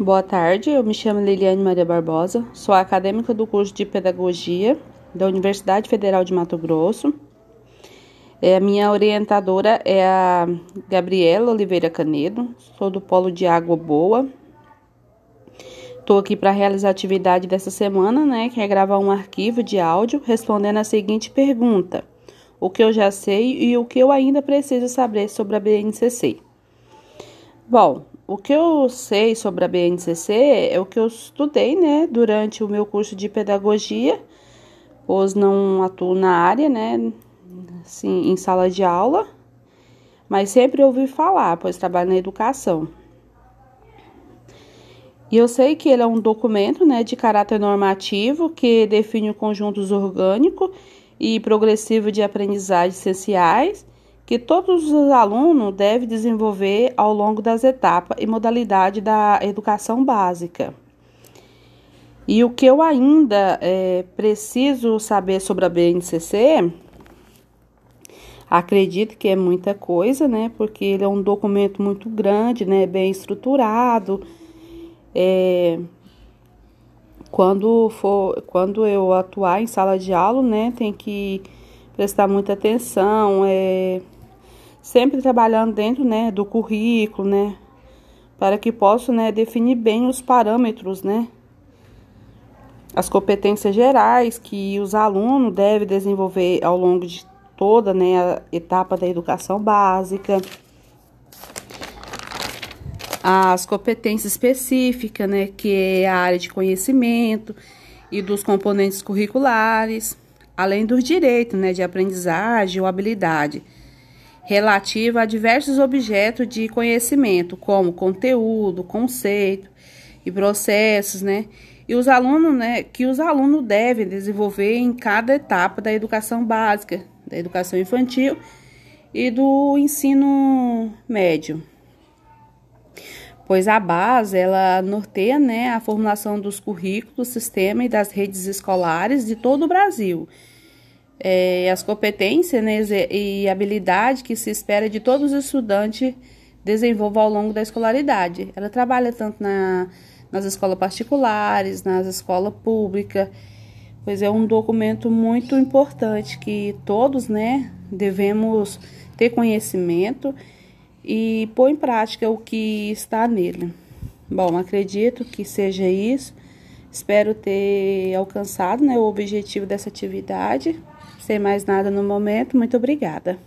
Boa tarde, eu me chamo Liliane Maria Barbosa, sou acadêmica do curso de Pedagogia da Universidade Federal de Mato Grosso. É, minha orientadora é a Gabriela Oliveira Canedo, sou do Polo de Água Boa. Estou aqui para realizar a atividade dessa semana, né, que é gravar um arquivo de áudio respondendo a seguinte pergunta: o que eu já sei e o que eu ainda preciso saber sobre a BNCC. Bom, o que eu sei sobre a BNCC é o que eu estudei, né, durante o meu curso de pedagogia, pois não atuo na área, né, assim, em sala de aula, mas sempre ouvi falar, pois trabalho na educação. E eu sei que ele é um documento, né, de caráter normativo que define o conjuntos orgânico e progressivo de aprendizagem essenciais que todos os alunos devem desenvolver ao longo das etapas e modalidade da educação básica. E o que eu ainda é, preciso saber sobre a BNCC, acredito que é muita coisa, né? Porque ele é um documento muito grande, né? Bem estruturado. É, quando for, quando eu atuar em sala de aula, né? Tem que prestar muita atenção, é, sempre trabalhando dentro né, do currículo, né, para que possa né, definir bem os parâmetros, né, as competências gerais que os alunos devem desenvolver ao longo de toda né, a etapa da educação básica, as competências específicas, né, que é a área de conhecimento e dos componentes curriculares, além dos direitos né, de aprendizagem ou habilidade relativa a diversos objetos de conhecimento, como conteúdo, conceito e processos, né? E os alunos, né, que os alunos devem desenvolver em cada etapa da educação básica, da educação infantil e do ensino médio. Pois a base, ela norteia, né, a formulação dos currículos, sistema e das redes escolares de todo o Brasil é, as competências né, e habilidade que se espera de todos os estudantes desenvolvam ao longo da escolaridade. Ela trabalha tanto na, nas escolas particulares, nas escolas públicas, pois é um documento muito importante que todos né, devemos ter conhecimento e pôr em prática o que está nele. Bom, acredito que seja isso. Espero ter alcançado né, o objetivo dessa atividade. Sem mais nada no momento, muito obrigada.